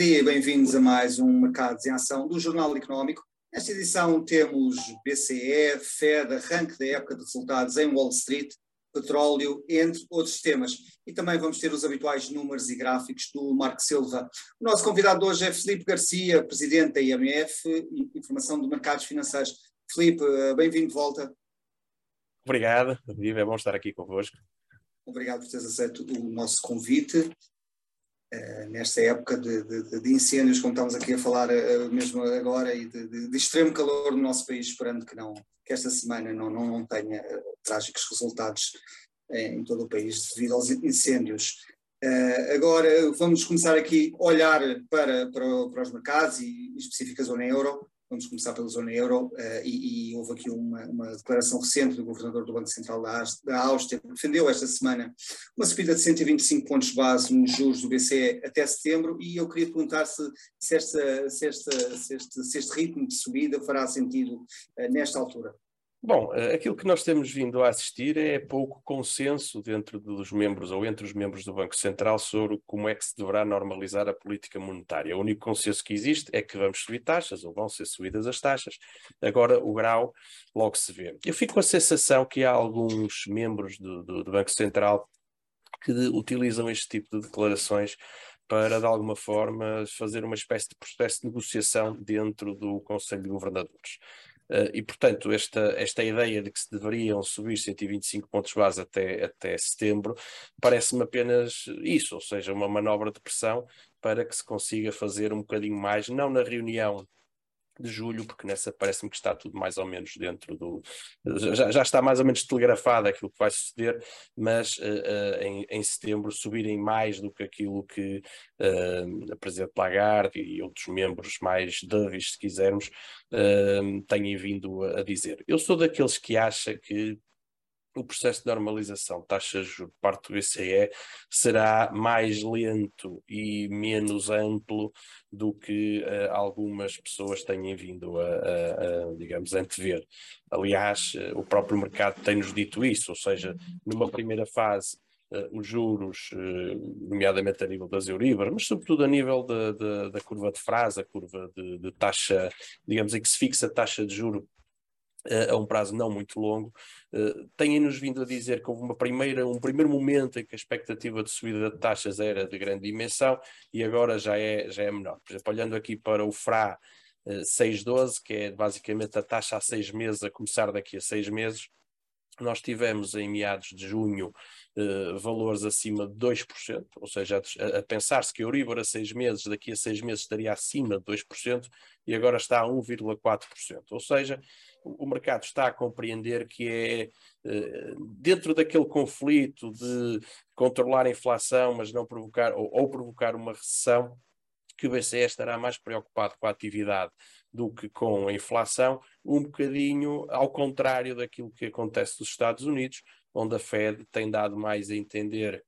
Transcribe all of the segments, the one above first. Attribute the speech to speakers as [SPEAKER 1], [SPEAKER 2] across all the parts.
[SPEAKER 1] dia e bem-vindos a mais um Mercados em Ação do Jornal Económico. Nesta edição temos BCE, Fed, arranque da época de resultados em Wall Street, petróleo, entre outros temas. E também vamos ter os habituais números e gráficos do Marco Silva. O nosso convidado hoje é Felipe Garcia, presidente da IMF, Informação de Mercados Financeiros. Felipe, bem-vindo de volta.
[SPEAKER 2] Obrigado, é bom estar aqui convosco.
[SPEAKER 1] Obrigado por teres aceito o nosso convite. Uh, nesta época de, de, de, incêndios, como estamos aqui a falar uh, mesmo agora, e de, de, extremo calor no nosso país, esperando que, não, que esta semana não, não, não tenha uh, trágicos resultados em todo o país devido aos incêndios. agora vamos começar aqui a olhar para, para, para os mercados e, e específica zona euro. Vamos começar pela zona euro uh, e, e, houve aqui uma, uma, declaração recente do governador do Banco Central da, Áustria, que defendeu esta semana uma subida de 125 pontos base nos juros do BCE até setembro e eu queria perguntar se, se, esta, se, esta, se, este, se este ritmo de subida fará sentido uh, nesta altura.
[SPEAKER 2] Bom, eh, aquilo que nós temos vindo a assistir é pouco consenso dentro dos membros ou entre os membros do Banco Central sobre como é que se deverá normalizar a política monetária. O único consenso que existe é que vamos subir taxas ou vão ser subidas as taxas. Agora, o grau logo se vê. Eu fico com a sensação que há alguns membros do, do, do Banco Central que utilizam este tipo de declarações para, de alguma forma, fazer uma espécie de processo de negociação dentro do Conselho de Governadores. Uh, e, portanto, esta, esta ideia de que se deveriam subir 125 pontos base até, até setembro parece-me apenas isso, ou seja, uma manobra de pressão para que se consiga fazer um bocadinho mais, não na reunião de julho, porque nessa parece-me que está tudo mais ou menos dentro do. Já, já, está mais ou menos telegrafado aquilo que vai suceder, mas uh, uh, em, em, setembro subirem mais do que aquilo que uh, a Presidente Lagarde e outros membros mais dovish, se quisermos, uh, têm vindo a, a dizer. Eu sou daqueles que acha que o processo de normalização taxas de juros parte do BCE será mais lento e menos amplo do que uh, algumas pessoas têm vindo a, a, a, digamos, antever. Aliás, uh, o próprio mercado tem-nos dito isso, ou seja, numa primeira fase uh, os juros, nomeadamente a nível das Euribor, mas sobretudo a nível de, de, da curva de frase, a curva de, de taxa, digamos, em que se fixa a taxa de juro a um prazo não muito longo, uh, têm-nos vindo a dizer que houve uma primeira, um primeiro momento em que a expectativa de subida de taxas era de grande dimensão e agora já é, já é menor. Por exemplo, olhando aqui para o FRA uh, 612, que é basicamente a taxa há seis meses, a começar daqui a seis meses, nós tivemos em meados de junho uh, valores acima de 2%, ou seja, a, a pensar-se que a Euribor a seis meses, daqui a seis meses estaria acima de 2%, e agora está a 1,4%. Ou seja, o, mercado está a compreender que é uh, dentro daquele conflito de controlar a inflação, mas não provocar, ou, ou provocar uma recessão, que o BCE estará mais preocupado com a atividade do que com a inflação, um bocadinho ao contrário daquilo que acontece nos Estados Unidos, onde a Fed tem dado mais a entender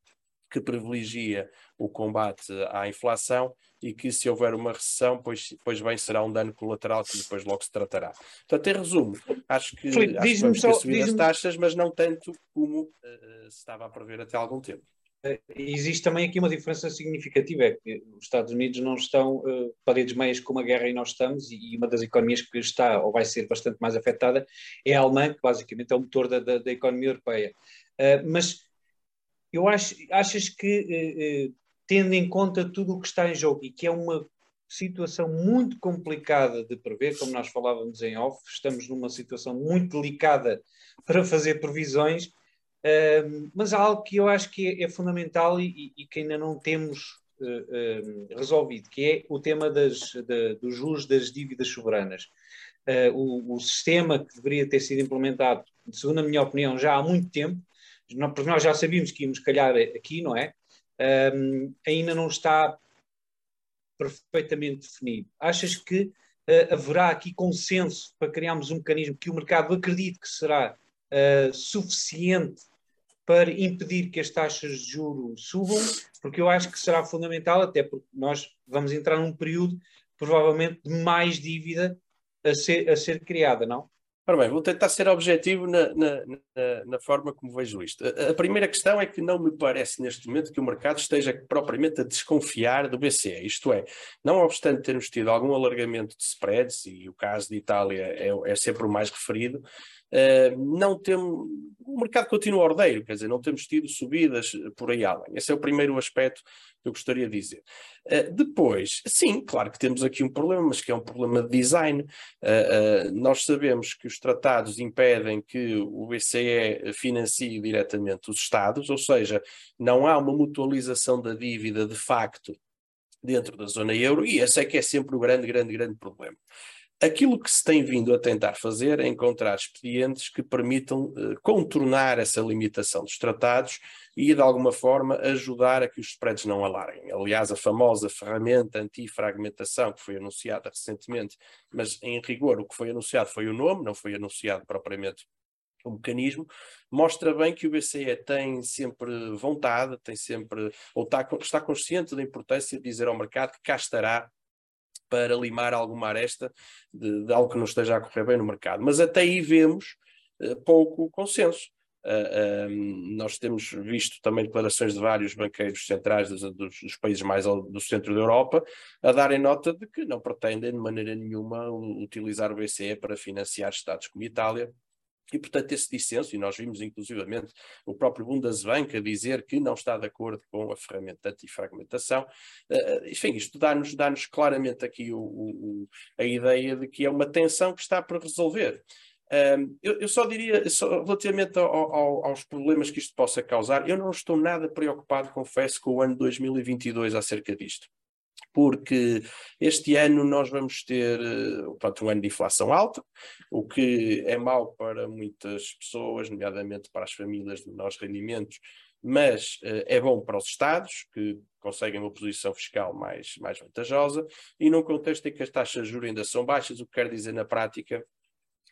[SPEAKER 2] que privilegia o combate à inflação e que se houver uma recessão, pois, pois bem será um dano colateral que depois logo se tratará. Portanto, em resumo, acho que, Felipe, acho que vamos ter subir as taxas, mas não tanto como uh, se estava a prever até algum tempo.
[SPEAKER 3] Eh, existe também aqui uma diferença significativa, é que os Estados Unidos não estão uh, paredes meias com a guerra e nós estamos, e uma das economias que está ou vai ser bastante mais afetada é a alemã, que basicamente é o motor da, da, da economia europeia. Uh, mas eu acho, achas que, uh, tendo em conta tudo o que está em jogo e que é uma situação muito complicada de prever, como nós falávamos em off, estamos numa situação muito delicada para fazer previsões mas há algo que eu acho que é, é fundamental e, e, que ainda não temos uh, uh, resolvido, que é o tema das, dos juros das dívidas soberanas. Uh, o, o, sistema que deveria ter sido implementado, segundo a minha opinião, já há muito tempo, porque nós já sabíamos que íamos calhar aqui, não é? Um, ainda não está perfeitamente definido. Achas que uh, haverá aqui consenso para criarmos um mecanismo que o mercado acredite que será uh, suficiente para impedir que as taxas de juro subam, porque eu acho que será fundamental, até porque nós vamos entrar num período provavelmente de mais dívida a ser, a ser criada, não?
[SPEAKER 2] Ora bem, vou tentar ser objetivo na, na, na, na forma como vejo isto. A, a, primeira questão é que não me parece neste momento que o mercado esteja propriamente a desconfiar do BCE. Isto é, não obstante termos tido algum alargamento de spreads, e o caso de Itália é, é sempre o mais referido, uh, não temos, o mercado continua ordeiro, quer dizer, não temos tido subidas por aí além. Esse é o primeiro aspecto eu gostaria de dizer. Uh, depois, sim, claro que temos aqui um problema, mas que é um problema de design. Uh, uh, nós sabemos que os tratados impedem que o BCE financie diretamente os Estados, ou seja, não há uma mutualização da dívida de facto dentro da zona euro, e esse é que é sempre o grande, grande, grande problema. Aquilo que se tem vindo a tentar fazer é encontrar expedientes que permitam eh, contornar essa limitação dos tratados e, de alguma forma, ajudar a que os spreads não alarguem. Aliás, a famosa ferramenta anti-fragmentação que foi anunciada recentemente, mas em rigor o que foi anunciado foi o nome, não foi anunciado propriamente o mecanismo, mostra bem que o BCE tem sempre vontade, tem sempre, ou está, está consciente da importância de dizer ao mercado que cá estará para limar alguma aresta de, de, algo que não esteja a correr bem no mercado. Mas até aí vemos uh, pouco consenso. Uh, nós temos visto também declarações de vários banqueiros centrais dos, dos, dos, países mais do centro da Europa a darem nota de que não pretendem de maneira nenhuma utilizar o BCE para financiar Estados como Itália, e, portanto, esse dissenso, e nós vimos inclusivamente o próprio Bundesbank a dizer que não está de acordo com a ferramenta antifragmentação, uh, enfim, isto dá-nos dá claramente aqui o, o, a ideia de que é uma tensão que está para resolver. Um, eu, eu, só diria, só, relativamente ao, ao, aos problemas que isto possa causar, eu não estou nada preocupado, confesso, com o ano 2022 acerca disto porque este ano nós vamos ter eh, portanto, um ano de inflação alta, o que é mau para muitas pessoas, nomeadamente para as famílias de menores rendimentos, mas uh, é bom para os Estados, que conseguem uma posição fiscal mais, mais vantajosa, e num contexto em que as taxas de juros ainda são baixas, o que quer dizer na prática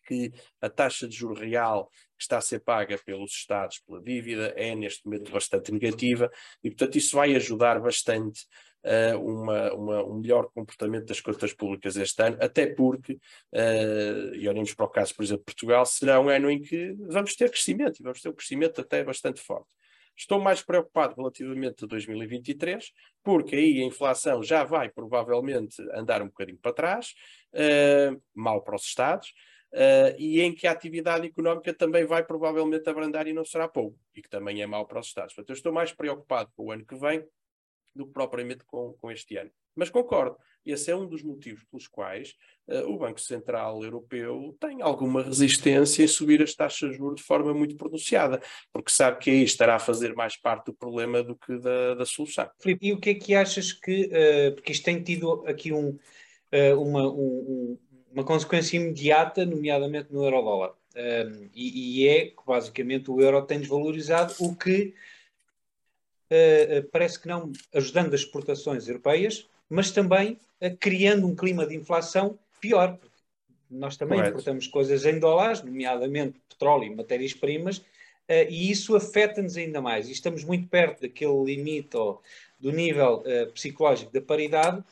[SPEAKER 2] que a taxa de juro real que está a ser paga pelos Estados pela dívida é neste momento bastante negativa e, portanto, isso vai ajudar bastante uh, uma, uma, um melhor comportamento das contas públicas este ano, até porque, uh, e olhamos para o caso, por exemplo, de Portugal, será um ano em que vamos ter crescimento, e vamos ter um crescimento até bastante forte. Estou mais preocupado relativamente a 2023, porque aí a inflação já vai provavelmente andar um bocadinho para trás, uh, mal para os Estados, uh, e em que a atividade económica também vai provavelmente abrandar e não será pouco, e que também é mal para os Estados. Portanto, eu estou mais preocupado com o ano que vem do que propriamente com, com este ano. Mas concordo, esse é um dos motivos pelos quais uh, o Banco Central Europeu tem alguma resistência em subir as taxas de juros de forma muito pronunciada, porque sabe que aí estará a fazer mais parte do problema do que da, da solução.
[SPEAKER 3] Filipe, e o que é que achas que, uh, porque isto tem tido aqui um, uh, uma, um, uma consequência imediata, nomeadamente no euro-dólar, e, e é que basicamente o euro tem desvalorizado, o que parece que não ajudando as exportações europeias, mas também uh, criando um clima de inflação pior. Nós também Correto. importamos coisas em dólares, nomeadamente petróleo e matérias-primas, e isso afeta-nos ainda mais. E estamos muito perto daquele limite ou, do nível psicológico da paridade.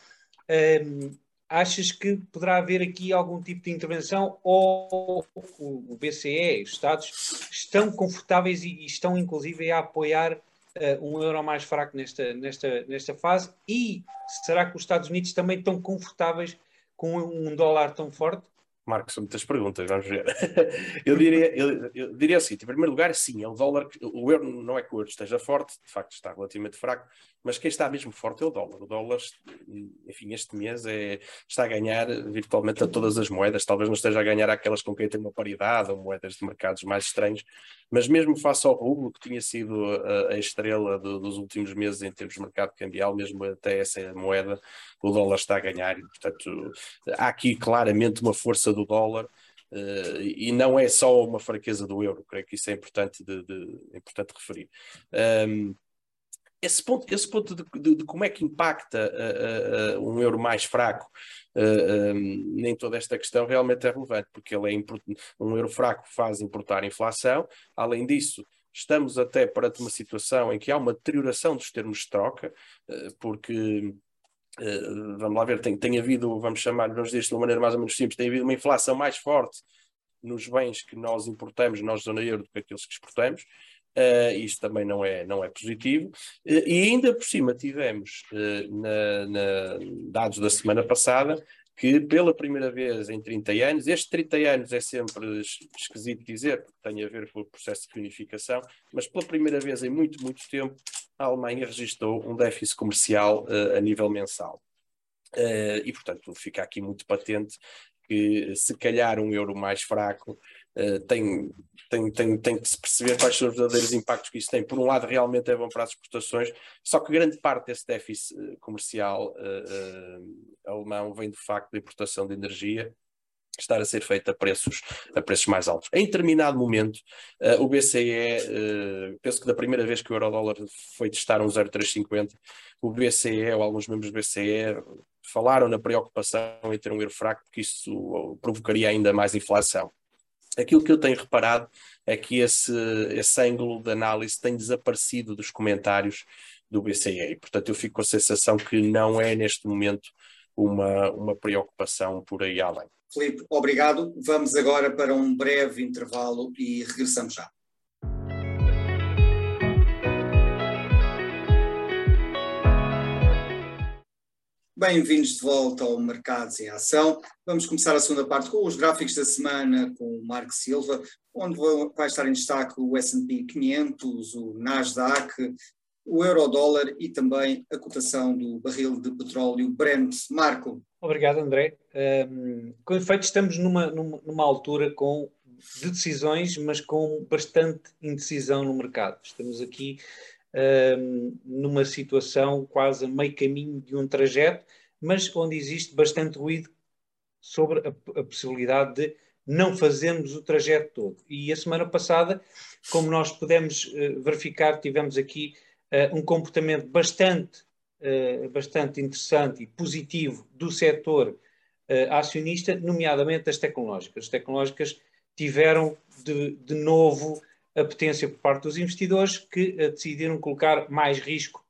[SPEAKER 3] achas que poderá haver aqui algum tipo de intervenção ou o BCE, os Estados, estão confortáveis e, estão inclusive a apoiar uh, um euro mais fraco nesta, nesta, nesta fase? E será que os Estados Unidos também estão confortáveis com um dólar tão forte?
[SPEAKER 2] Marcos, são muitas perguntas, vamos ver. eu, diria, eu, eu, diria o seguinte: em primeiro lugar, sim, é o dólar, o euro não é que o euro esteja forte, de facto está relativamente fraco, mas quem está mesmo forte é o dólar. O dólar, enfim, este mês é, está a ganhar virtualmente a todas as moedas, talvez não esteja a ganhar aquelas com quem tem uma paridade ou moedas de mercados mais estranhos, mas mesmo face ao rublo, que tinha sido a, a estrela do, dos últimos meses em termos de mercado cambial, mesmo até essa moeda, o dólar está a ganhar e, portanto, há aqui claramente uma força do dólar. Uh, e não é só uma fraqueza do euro, creio que isso é importante, de, de é importante referir. Um, esse ponto, esse ponto de, de, de como é que impacta uh, uh, um euro mais fraco uh, um, em toda esta questão realmente é relevante, porque ele é um euro fraco faz importar inflação, além disso, estamos até perante uma situação em que há uma deterioração dos termos de troca, porque vamos lá ver, tem, tem havido, vamos chamar, vamos dizer de uma maneira mais ou menos simples, tem havido uma inflação mais forte nos bens que nós importamos, nós zona euro, do que aqueles que exportamos. Uh, isto também não é, não é positivo. E ainda por cima tivemos, uh, na, na, dados da semana passada, que pela primeira vez em 30 anos, estes 30 anos é sempre esquisito dizer, porque tem a ver com o processo de reunificação, mas pela primeira vez em muito, muito tempo, a Alemanha registrou um déficit comercial uh, a nível mensal. Uh, e, portanto, fica aqui muito patente que, se calhar, um euro mais fraco uh, tem, tem, tem, tem que se perceber quais são os verdadeiros impactos que isso tem. Por um lado, realmente é bom para as exportações, só que grande parte desse déficit eh, comercial uh, uh, alemão vem do facto da importação de energia estar a ser feita a preços, a preços mais altos. Em determinado momento, uh, o BCE, uh, penso que da primeira vez que o euro-dólar foi testar um 0,350, o BCE ou alguns membros do BCE falaram na preocupação em ter um euro fraco, porque isso provocaria ainda mais inflação. Aquilo que eu tenho reparado é que esse, esse ângulo de análise tem desaparecido dos comentários do BCE. Portanto, eu fico com a sensação que não é neste momento uma, uma preocupação por aí além.
[SPEAKER 1] Filipe, obrigado. Vamos agora para um breve intervalo e regressamos já. Bem-vindos de volta ao Mercados em Ação. Vamos começar a segunda parte com os gráficos da semana com o Marco Silva, onde vai estar em destaque o S&P 500, o Nasdaq, o Eurodólar e também a cotação do barril de petróleo Brent. Marco.
[SPEAKER 3] Obrigado, André. Um, com efeito, estamos numa, numa, numa altura com de decisões, mas com bastante indecisão no mercado. Estamos aqui numa situação quase a meio caminho de um trajeto, mas onde existe bastante ruído sobre a, a possibilidade de não fazermos o trajeto todo. E a semana passada, como nós pudemos uh, verificar, tivemos aqui uh, um comportamento bastante, uh, bastante interessante e positivo do setor acionista, nomeadamente as tecnológicas. As tecnológicas tiveram de, de novo a potência por parte dos investidores que uh, decidiram colocar mais risco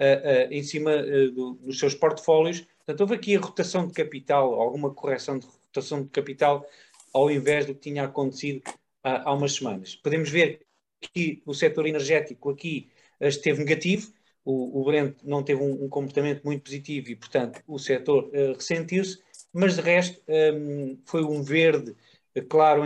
[SPEAKER 3] uh, uh, em cima do, dos seus portfólios. Portanto, houve aqui a rotação de capital, alguma correção de rotação de capital, ao invés do que tinha acontecido há umas semanas. Podemos ver que o setor energético aqui esteve negativo, o, o Brent não teve um, um, comportamento muito positivo e, portanto, o setor ressentiu-se, mas de resto um, foi um verde claro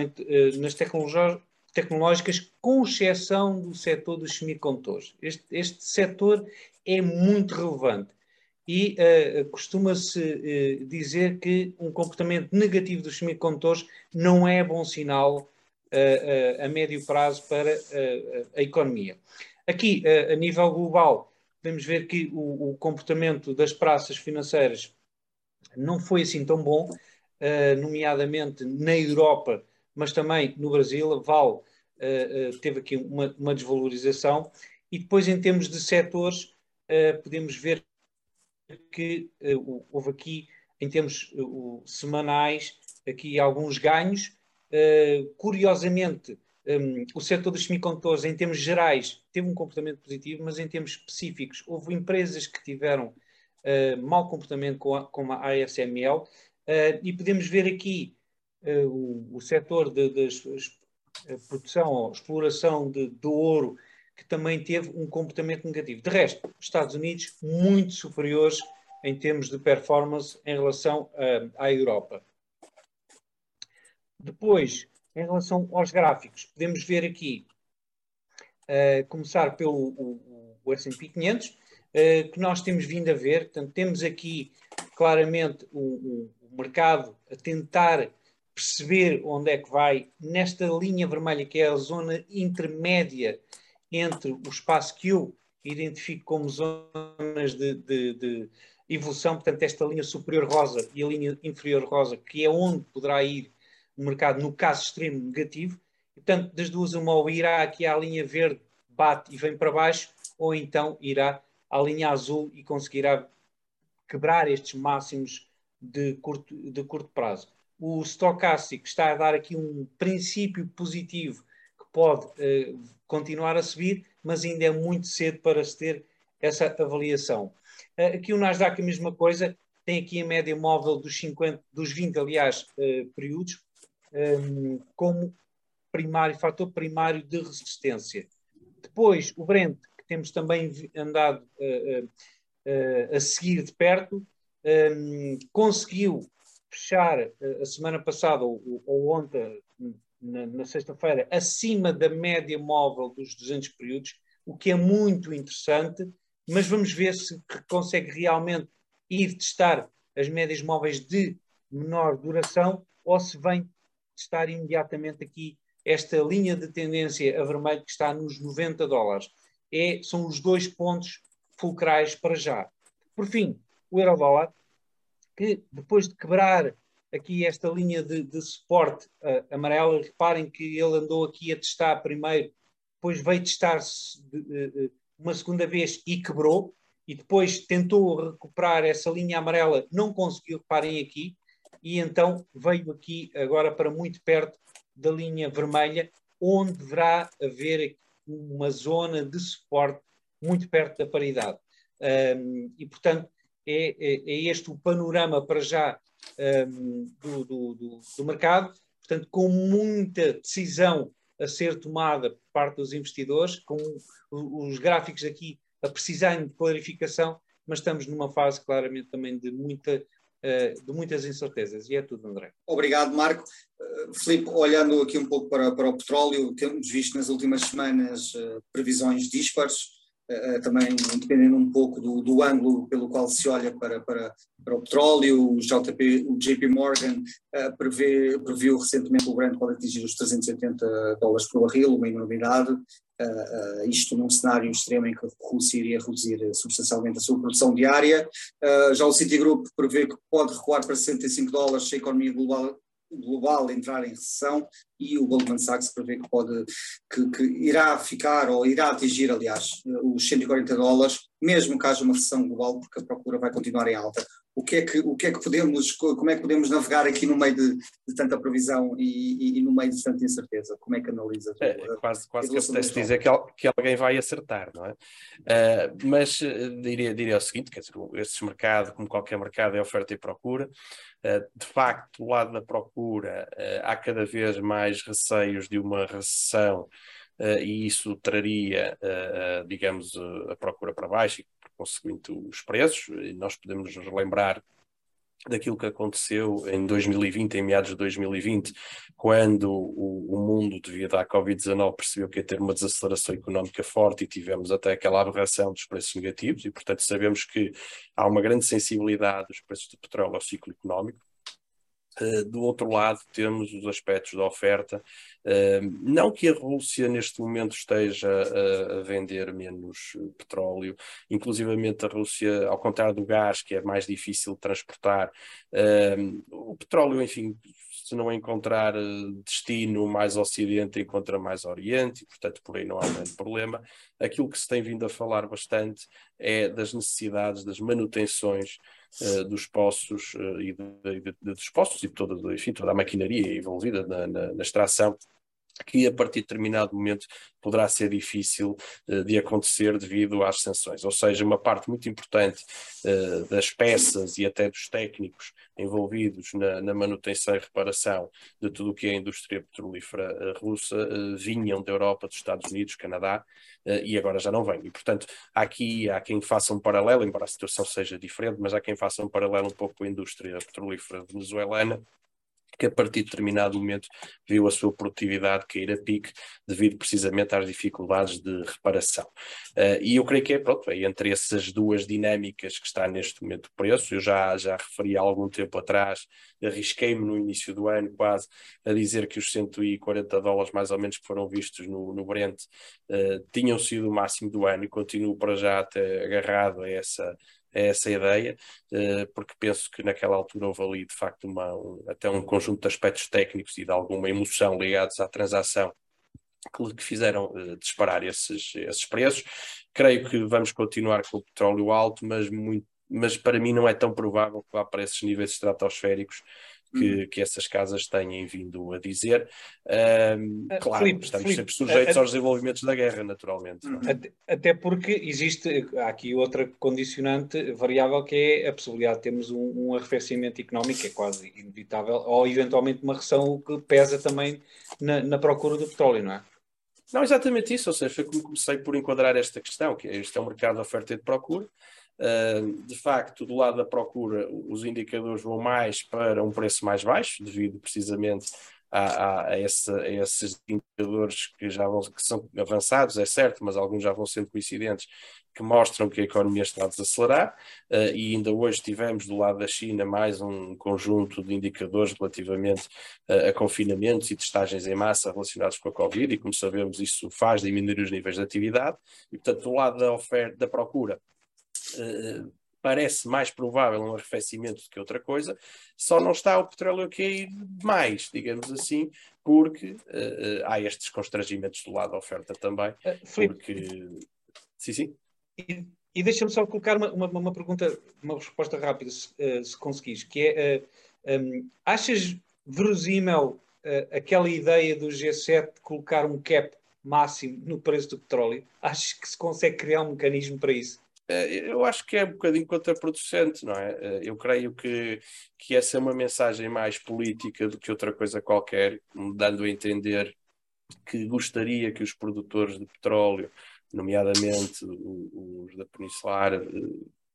[SPEAKER 3] nas tecnologias, tecnológicas, com exceção do setor dos semicondutores. Este, este setor é muito relevante e uh, costuma-se uh, dizer que um comportamento negativo dos semicondutores não é bom sinal uh, a médio prazo para a economia. Aqui, a nível global, podemos ver que o, o, comportamento das praças financeiras não foi assim tão bom, nomeadamente na Europa mas também no Brasil, a Val uh, uh, teve aqui uma, uma, desvalorização. E depois, em termos de setores, uh, podemos ver que houve aqui, em termos semanais, aqui alguns ganhos. curiosamente, um, o setor dos semicondutores, em termos gerais, teve um comportamento positivo, mas em termos específicos, houve empresas que tiveram uh, mau comportamento com a, com a ASML, uh, e podemos ver aqui uh, o, o setor da produção ou exploração de, de ouro, que também teve um comportamento negativo. De resto, Estados Unidos muito superiores em termos de performance em relação uh, à Europa. Depois, em relação aos gráficos, podemos ver aqui, uh, começar pelo o, o S&P 500, uh, que nós temos vindo a ver, portanto, temos aqui claramente o, o mercado a tentar perceber onde é que vai nesta linha vermelha, que é a zona intermédia entre o espaço que eu identifico como zonas de, de, de evolução, portanto, esta linha superior rosa e a linha inferior rosa, que é onde poderá ir o mercado no caso extremo negativo. portanto, das duas, uma ou irá aqui à linha verde, bate e vem para baixo, ou então irá à linha azul e conseguirá quebrar estes máximos de curto, de curto prazo o estocástico está a dar aqui um princípio positivo que pode uh, continuar a subir, mas ainda é muito cedo para se ter essa avaliação. Uh, aqui o Nasdaq a mesma coisa, tem aqui a média móvel dos 50, dos 20, aliás, uh, períodos, um, como primário, fator primário de resistência. Depois, o Brent, que temos também andado a seguir de perto, um, conseguiu fechar a semana passada ou, ou ontem, na, na sexta-feira, acima da média móvel dos 200 períodos, o que é muito interessante, mas vamos ver se consegue realmente ir testar as médias móveis de menor duração ou se vem testar imediatamente aqui esta linha de tendência a vermelho que está nos 90 dólares. É, são os dois pontos fulcrais para já. Por fim, o euro-dólar, que depois de quebrar aqui esta linha de, de suporte uh, amarela, reparem que ele andou aqui a testar primeiro, depois veio testar uh, uma segunda vez e quebrou, e depois tentou recuperar essa linha amarela, não conseguiu, reparem aqui, e então veio aqui agora para muito perto da linha vermelha, onde deverá haver uma zona de suporte muito perto da paridade. Um, e, portanto, é, é, é, este o panorama para já um, do, do, do, do, mercado, portanto, com muita decisão a ser tomada por parte dos investidores, com os gráficos aqui a precisarem de clarificação, mas estamos numa fase claramente também de muita eh, de muitas incertezas. E é tudo, André.
[SPEAKER 1] Obrigado, Marco. Uh, Filipe, olhando aqui um pouco para, para o petróleo, temos visto nas últimas semanas uh, previsões dispares, também dependendo um pouco do, do, ângulo pelo qual se olha para, para, para o petróleo. O, JP, o JP Morgan prevê, previu recentemente o Brent pode atingir os 380 dólares por barril, uma enormidade. Uh, uh, isto num cenário extremo em que a Rússia iria reduzir substancialmente a sua produção diária. Uh, já o Citigroup prevê que pode recuar para 65 dólares se a economia global, global entrar em recessão e o Goldman Sachs prevê que pode que, que, irá ficar ou irá atingir, aliás, os 140 dólares, mesmo que haja uma recessão global, porque a procura vai continuar em alta o que é que, o que, é que podemos, como é que podemos navegar aqui no meio de, de tanta previsão e, e, e, no meio de tanta incerteza? Como é que analisas?
[SPEAKER 2] É, quase quase que apetece dizer que, que, alguém vai acertar, não é? Uh, mas uh, diria, diria o seguinte, quer dizer, este mercado, como qualquer mercado, é oferta e procura. Uh, de facto, do lado da procura, há cada vez mais receios de uma recessão Uh, e isso traria, uh, digamos, a procura para baixo e conseguinte os preços. E nós podemos relembrar daquilo que aconteceu em 2020, em meados de 2020, quando o, o mundo, devido à Covid-19, percebeu que ia ter uma desaceleração económica forte e tivemos até aquela aberração dos preços negativos, e portanto sabemos que há uma grande sensibilidade dos preços do petróleo ao ciclo económico. Uh, do outro lado, temos os aspectos da oferta. Uh, não que a Rússia neste momento esteja a, a, vender menos petróleo, inclusivamente a Rússia, ao contrário do gás, que é mais difícil de transportar, o petróleo, enfim, se não encontrar destino mais ocidente, encontra mais oriente, e portanto por aí não há grande problema. Aquilo que se tem vindo a falar bastante é das necessidades, das manutenções uh, dos poços uh, e de, de, de, dos poços e toda, enfim, toda a maquinaria envolvida na, na, na extração que a partir de determinado momento poderá ser difícil uh, de acontecer devido às sanções. Ou seja, uma parte muito importante uh, das peças e até dos técnicos envolvidos na, na, manutenção e reparação de tudo o que é a indústria petrolífera uh, russa vinham da Europa, dos Estados Unidos, Canadá, e agora já não vêm. E, portanto, aqui há quem faça um paralelo, embora a situação seja diferente, mas há quem faça um paralelo um pouco com a indústria petrolífera venezuelana, que a partir de determinado momento viu a sua produtividade cair a pique devido precisamente às dificuldades de reparação. Uh, e eu creio que é, pronto, é entre essas duas dinâmicas que está neste momento o preço. Eu já, já referi há algum tempo atrás, arrisquei-me no início do ano quase a dizer que os 140 dólares mais ou menos que foram vistos no, no Brent uh, tinham sido o máximo do ano e continuo para já até agarrado a essa é essa ideia, eh, porque penso que naquela altura houve ali de facto uma, um, até um conjunto de aspectos técnicos e de alguma emoção ligados à transação que, fizeram uh, disparar esses, esses preços. Creio que vamos continuar com o petróleo alto, mas, muito, mas para mim não é tão provável que vá para esses níveis estratosféricos que, uhum. que essas casas têm vindo a dizer. Um, uh, claro, Filipe, estamos Filipe, sempre sujeitos aos desenvolvimentos da guerra, naturalmente.
[SPEAKER 3] Uhum. Até, até, porque existe há aqui outra condicionante variável que é a possibilidade de termos um, um arrefecimento económico, que é quase inevitável, ou eventualmente uma recessão que pesa também na, na procura do petróleo, não é?
[SPEAKER 2] Não, exatamente isso, ou seja, foi como comecei por enquadrar esta questão, que é, este é um mercado de oferta e de procura, de facto, do lado da procura, os indicadores vão mais para um preço mais baixo, devido precisamente a, a, esse, a esses indicadores que já vão, que são avançados, é certo, mas alguns já vão sendo coincidentes, que mostram que a economia está a desacelerar, uh, e ainda hoje tivemos do lado da China mais um conjunto de indicadores relativamente uh, a confinamentos e testagens em massa relacionados com a Covid, e como sabemos, isso faz diminuir os níveis de atividade, e portanto, do lado da oferta, da procura, eh, parece mais provável um arrefecimento do que outra coisa, só não está o petróleo a cair mais, digamos assim, porque uh, há estes constrangimentos do lado da oferta também. Uh, porque... Sim, sim.
[SPEAKER 3] E, e deixa-me só colocar uma, uma, uma, pergunta, uma resposta rápida, se, uh, se conseguires, que é, um, achas verosímil aquela ideia do G7 de colocar um cap máximo no preço do petróleo? Achas que se consegue criar um mecanismo para isso?
[SPEAKER 2] Eh, eu acho que é um bocadinho contraproducente, não é? Eh, eu creio que, que essa é uma mensagem mais política do que outra coisa qualquer, dando a entender que gostaria que os produtores de petróleo, nomeadamente os da Peninsular, eh,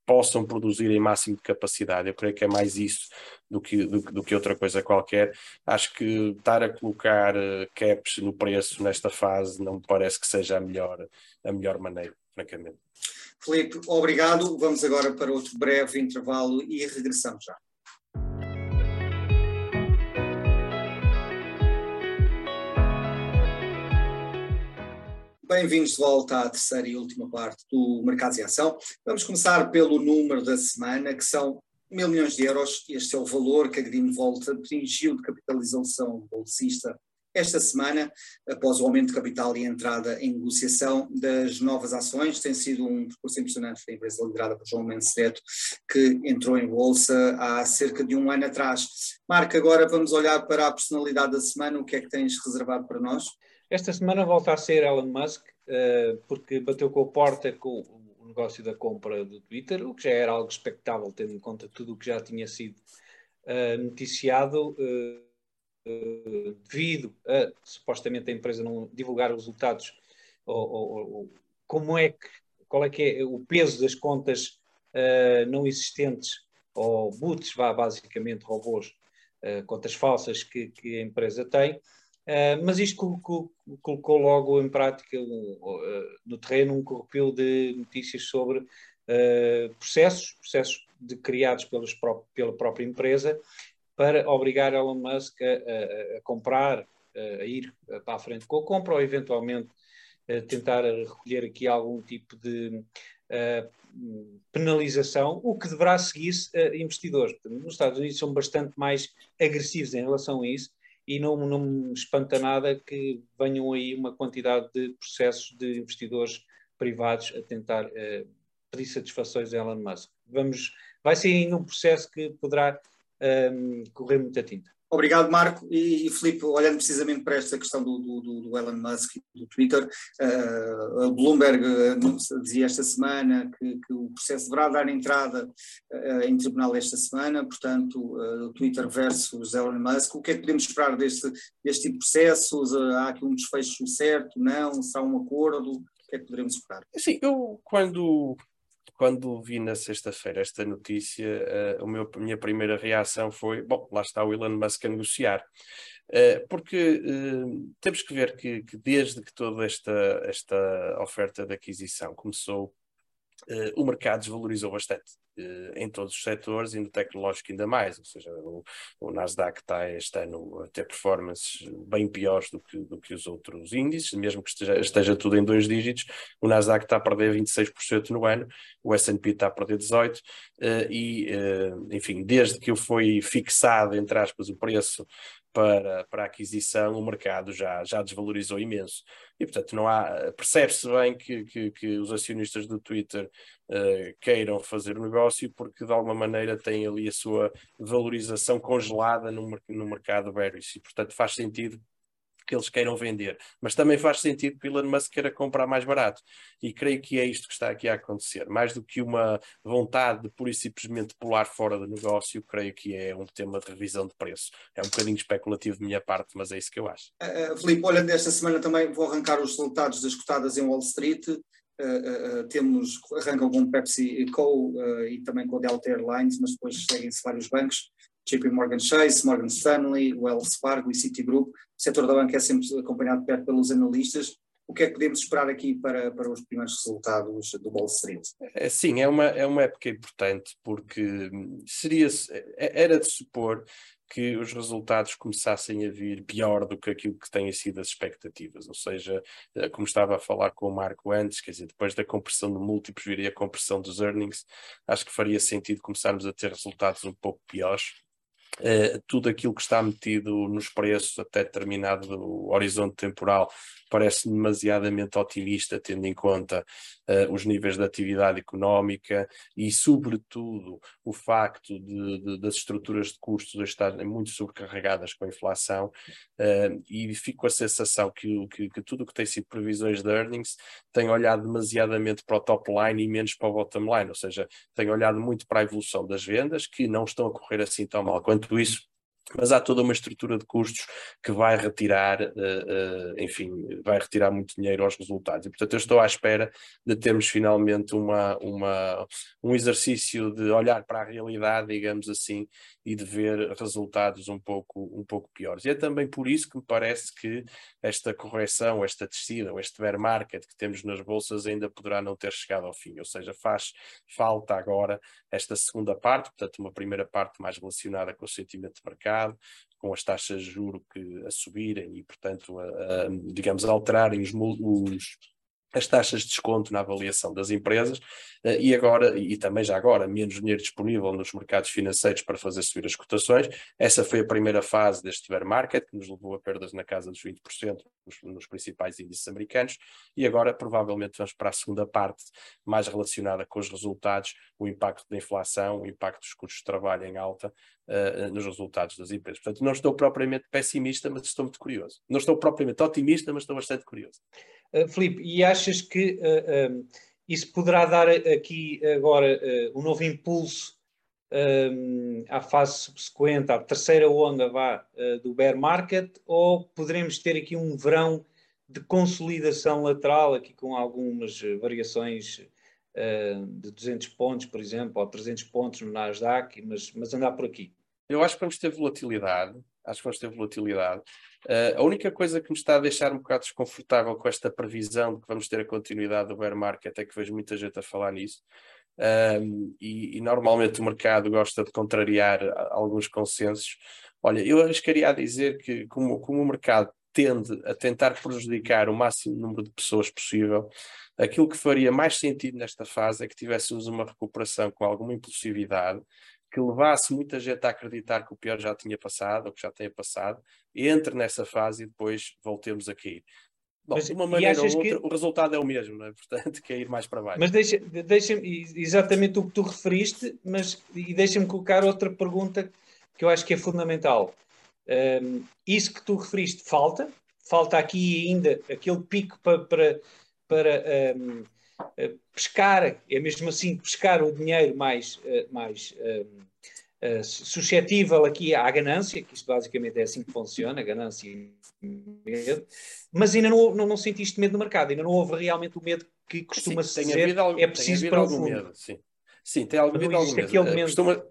[SPEAKER 2] possam produzir em máximo de capacidade. Eu creio que é mais isso do que, do, do, que outra coisa qualquer. Acho que estar a colocar caps no preço nesta fase não me parece que seja a melhor, a melhor maneira, francamente.
[SPEAKER 1] Felipe, obrigado. Vamos agora para outro breve intervalo e regressamos já. Bem-vindos de volta à terceira e última parte do Mercados em Ação. Vamos começar pelo número da semana, que são mil milhões de euros. Este é o valor que a Greenvolt atingiu de capitalização bolsista esta semana, após o aumento de capital e a entrada em negociação das novas ações, tem sido um percurso impressionante da empresa liderada por João Mendes Neto, que entrou em bolsa há cerca de um ano atrás. Marco, agora vamos olhar para a personalidade da semana, o que é que tens reservado para nós?
[SPEAKER 3] Esta semana volta a ser Elon Musk, eh, porque bateu com a porta com o negócio da compra do Twitter, o que já era algo expectável, tendo em conta tudo o que já tinha sido eh, noticiado eh, devido a supostamente a empresa não divulgar os resultados, ou, ou, ou, como é que, qual é que é o peso das contas uh, não existentes, ou boots, vá, basicamente robôs, uh, contas falsas que, que, a empresa tem, uh, mas isto colocou, colocou, logo em prática no terreno um corrupio de notícias sobre processos, processos de, criados pelos, pela própria empresa, para obrigar Elon Musk a, a, a comprar, a ir para a frente com a compra ou eventualmente tentar recolher aqui algum tipo de penalização, o que deverá seguir uh, investidores. Nos Estados Unidos são bastante mais agressivos em relação a isso e não, não me espanta nada que venham aí uma quantidade de processos de investidores privados a tentar uh, pedir satisfações a Elon Musk. Vamos, vai ser ainda um processo que poderá um, correr muita tinta.
[SPEAKER 1] Obrigado, Marco. E, e Filipe, olhando precisamente para esta questão do, do, do Elon Musk e do Twitter, uh, a Bloomberg uh, dizia esta semana que, que, o processo deverá dar entrada uh, em tribunal esta semana, portanto, o Twitter versus Elon Musk. O que é que podemos esperar deste, deste tipo de processos? há aqui um desfecho certo? Não? Será um acordo? O que é que poderemos esperar?
[SPEAKER 2] Sim, eu quando quando vi na sexta-feira esta notícia, uh, meu, a minha primeira reação foi: bom, lá está o Elon Musk a negociar. Uh, porque uh, temos que ver que, que, desde que toda esta, esta oferta de aquisição começou, o mercado desvalorizou bastante. Eh, em todos os setores e no tecnológico ainda mais, ou seja, o, o Nasdaq está este ano a ter performances bem piores do que, do que os outros índices, mesmo que esteja, esteja tudo em dois dígitos, o Nasdaq está a perder 26% no ano, o S&P está a perder 18%, eh, e, eh, enfim, desde que foi fixado, entre aspas, o preço para, para a aquisição, o mercado já, já desvalorizou imenso. E, portanto, não há. Percebe-se bem que, que, que, os acionistas do Twitter uh, queiram fazer o negócio porque, de alguma maneira, têm ali a sua valorização congelada no, no mercado Berries. E, portanto, faz sentido que eles queiram vender, mas também faz sentido que Elon Musk queira comprar mais barato. E creio que é isto que está aqui a acontecer. Mais do que uma vontade de pura e simplesmente pular fora do negócio, creio que é um tema de revisão de preço. É um bocadinho especulativo de minha parte, mas é isso que eu acho.
[SPEAKER 1] Uh, Filipe, olha, esta semana também vou arrancar os resultados das cotadas em Wall Street. Uh, uh, temos, arrancam com Pepsi Co uh, e também com a Delta Airlines, mas depois seguem-se vários bancos. JP Morgan Chase, Morgan Stanley, Wells Fargo e Citigroup. O setor da banca é sempre acompanhado perto pelos analistas. O que é que podemos esperar aqui para, para os primeiros resultados do Wall Street?
[SPEAKER 2] É, sim, é uma, é uma época importante porque seria, é, era de supor que os resultados começassem a vir pior do que aquilo que têm sido as expectativas, ou seja, eh, como estava a falar com o Marco antes, quer dizer, depois da compressão de múltiplos viria a compressão dos earnings, acho que faria sentido começarmos a ter resultados um pouco piores, tudo aquilo que está metido nos preços até determinado horizonte temporal parece demasiadamente otimista, tendo em conta uh, os níveis de atividade económica e, sobretudo, o facto de, de, das estruturas de custos estarem muito sobrecarregadas com a inflação, uh, e fico com a sensação que, que, que tudo o que tem sido previsões de earnings tem olhado demasiadamente para o top line e menos para o bottom line, ou seja, tem olhado muito para a evolução das vendas, que não estão a correr assim tão mal. Quanto isso mas há toda uma estrutura de custos que vai retirar, uh, uh, enfim, vai retirar muito dinheiro aos resultados. E, portanto, eu estou à espera de termos finalmente uma, uma, um exercício de olhar para a realidade, digamos assim, e de ver resultados um pouco, um pouco piores. E é também por isso que me parece que esta correção, esta descida, ou este bear market que temos nas bolsas ainda poderá não ter chegado ao fim. Ou seja, faz falta agora esta segunda parte, portanto, uma primeira parte mais relacionada com o sentimento de mercado com as taxas de juro que a subirem e, portanto, a, a, digamos, alterarem os, os, as taxas de desconto na avaliação das empresas eh, e agora, e também já agora, menos dinheiro disponível nos mercados financeiros para fazer subir as cotações. Essa foi a primeira fase deste bear market, que nos levou a perdas na casa dos 20% nos, nos principais índices americanos, e agora provavelmente vamos para a segunda parte, mais relacionada com os resultados, o impacto da inflação, o impacto dos custos de trabalho em alta uh, nos resultados das empresas. Portanto, não estou propriamente pessimista, mas estou muito curioso. Não estou propriamente otimista, mas estou bastante curioso.
[SPEAKER 3] Uh, Filipe, e achas que uh, um, isso poderá dar aqui agora um novo impulso um, à fase subsequente, à terceira onda vá, do bear market, ou poderemos ter aqui um verão de consolidação lateral, aqui com algumas variações de 200 pontos, por exemplo, ou 300 pontos no Nasdaq, mas, mas andar por aqui?
[SPEAKER 2] Eu acho que vamos ter volatilidade, acho que vamos ter volatilidade. Uh, a única coisa que me está a deixar um bocado desconfortável com esta previsão de que vamos ter a continuidade do bear market é que vejo muita gente a falar nisso. Um, e, e, normalmente o mercado gosta de contrariar alguns consensos. Olha, eu arriscaria a dizer que, como, como o mercado tende a tentar prejudicar o máximo número de pessoas possível, aquilo que faria mais sentido nesta fase é que tivéssemos uma recuperação com alguma impulsividade, que levasse muita gente a acreditar que o pior já tinha passado, ou que já tenha passado, entre nessa fase e depois voltemos a cair. Bom, mas, de uma maneira ou outra, que... o resultado é o mesmo, não é? Portanto, cair mais para baixo.
[SPEAKER 3] Mas deixa, deixa exatamente o que tu referiste, mas e deixa-me colocar outra pergunta que eu acho que é fundamental. Um, isso que tu referiste falta? Falta aqui ainda aquele pico para, para, para um, pescar, é mesmo assim, pescar o dinheiro mais, eh, mais uh, suscetível aqui à ganância, que isto basicamente é assim que funciona, ganância e medo, mas ainda não, não, não sentiste medo no mercado, ainda não houve realmente o medo que costuma-se dizer,
[SPEAKER 2] algum,
[SPEAKER 3] é preciso para o fundo.
[SPEAKER 2] Medo, sim. sim, tem algum, medo, algum medo. Costuma,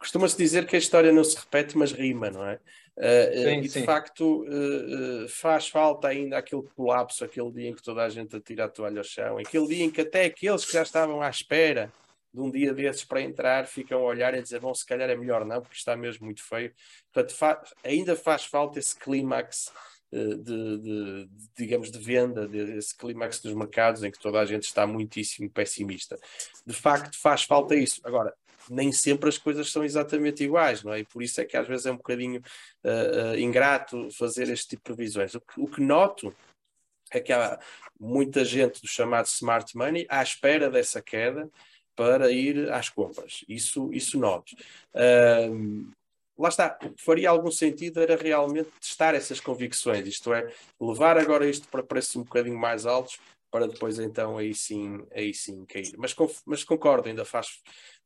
[SPEAKER 2] costuma-se dizer que a história não se repete, mas rima, não é? Uh, sim, e de sim. facto uh, uh, faz falta ainda aquele colapso, aquele dia em que toda a gente atira a toalha ao chão, aquele dia em que até aqueles que já estavam à espera de um dia desses para entrar ficam a olhar e dizer, bom, se calhar é melhor não, porque está mesmo muito feio. Portanto, fa ainda faz falta esse clímax de, de, de, digamos, de venda, desse clímax dos mercados em que toda a gente está muitíssimo pessimista. De facto, faz falta isso. Agora, nem sempre as coisas são exatamente iguais, não é? E por isso é que às vezes é um bocadinho uh, uh, ingrato fazer este tipo de previsões. O que, o que noto é que há muita gente do chamado smart money à espera dessa queda para ir às compras. Isso, isso noto. Uh, lá está, o que faria algum sentido era realmente testar essas convicções, isto é, levar agora isto para preços um bocadinho mais altos para depois então aí sim, aí sim cair. Mas, mas concordo, ainda faz,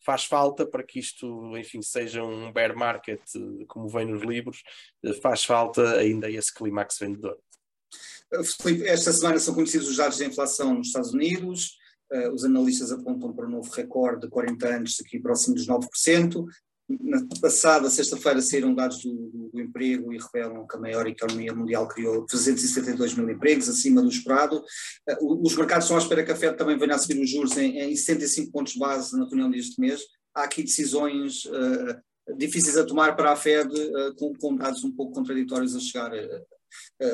[SPEAKER 2] faz falta para que isto, enfim, seja um bear market, como vem nos livros, faz falta ainda esse clímax vendedor.
[SPEAKER 1] Filipe, esta semana são conhecidos os dados da inflação nos Estados Unidos, uh, os analistas apontam para um novo recorde de 40 anos, aqui próximo dos 9%, na passada sexta-feira saíram dados do, do, do, emprego e revelam que a maior economia mundial criou 372 mil empregos, acima do esperado. Uh, os mercados estão à espera que a Fed também venha a subir os juros em, em 75 pontos base na reunião deste mês. Há aqui decisões uh, difíceis a tomar para a Fed, uh, com, com, dados um pouco contraditórios a chegar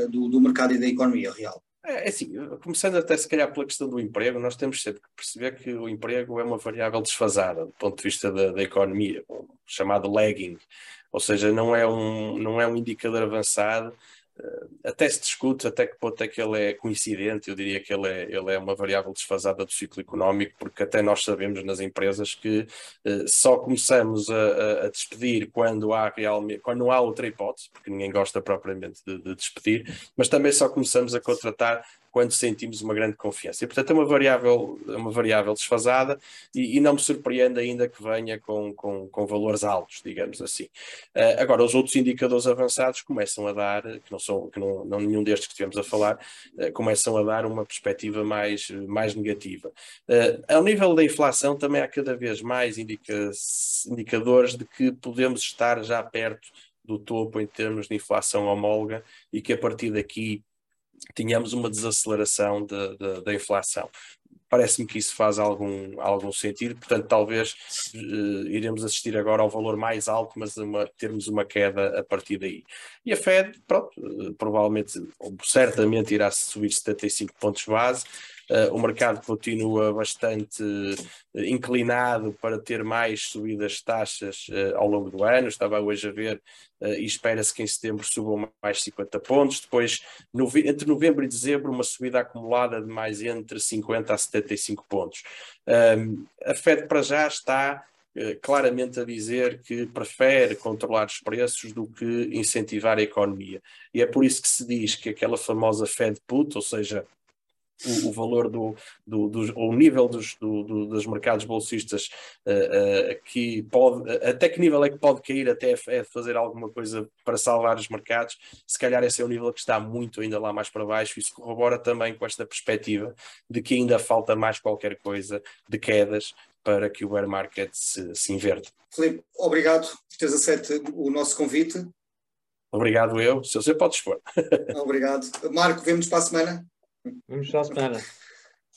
[SPEAKER 1] do, do mercado e da economia real.
[SPEAKER 2] É, é assim, começando até se calhar pela questão do emprego, nós temos sempre que perceber que o emprego é uma variável desfasada do ponto de vista da, da economia, chamado lagging, ou seja, não é um, não é um indicador avançado eh, até se discute até que ponto é que ele é coincidente, eu diria que ele é, ele é uma variável desfasada do ciclo económico, porque até nós sabemos nas empresas que uh, só começamos a, a, despedir quando há realmente, quando não há outra hipótese, porque ninguém gosta propriamente de, de despedir, mas também só começamos a contratar quando sentimos uma grande confiança. E, portanto, é uma variável, é uma variável desfasada e, e não me surpreende ainda que venha com, com, com valores altos, digamos assim. Uh, agora, os outros indicadores avançados começam a dar, que não são, que não, não nenhum destes que estivemos a falar, uh, começam a dar uma perspectiva mais, mais negativa. Uh, ao nível da inflação, também há cada vez mais indica indicadores de que podemos estar já perto do topo em termos de inflação homóloga e que a partir daqui tínhamos uma desaceleração de, de, da inflação. Parece-me que isso faz algum, algum sentido, portanto, talvez uh, iremos assistir agora ao valor mais alto, mas uma, termos uma queda a partir daí. E a Fed, pronto, uh, provavelmente, ou certamente irá subir 75 pontos base, o mercado continua bastante uh, inclinado para ter mais subidas de taxas uh, ao longo do ano. Estava hoje a ver e espera-se que em setembro subam mais 50 pontos. Depois, entre novembro e dezembro, uma subida acumulada de mais entre 50 a 75 pontos. a Fed para já está claramente a dizer que prefere controlar os preços do que incentivar a economia. E é por isso que se diz que aquela famosa Fed Put, ou seja, o, o valor do, do, do, o nível dos, do, do, dos mercados bolsistas uh, uh, que pode, até que nível é que pode cair até é fazer alguma coisa para salvar os mercados, se calhar esse é o nível que está muito ainda lá mais para baixo, isso corrobora também com esta perspectiva de que ainda falta mais qualquer coisa de quedas para que o bear market se, se inverta.
[SPEAKER 1] Filipe, obrigado por teres aceito o nosso convite.
[SPEAKER 2] Obrigado eu, se você pode expor.
[SPEAKER 1] Obrigado. Marco, vemos para a semana.
[SPEAKER 3] Vamos para a semana.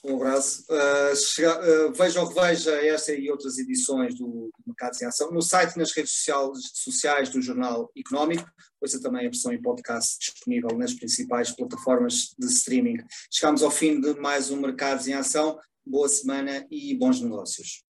[SPEAKER 1] Um abraço. Uh, chega, uh, veja ou reveja esta e outras edições do, do Mercados em Ação no site e nas redes sociais, sociais do Jornal Económico. Ouça também a versão em podcast disponível nas principais plataformas de streaming. Chegamos ao fim de mais um Mercados em Ação. Boa semana e bons negócios.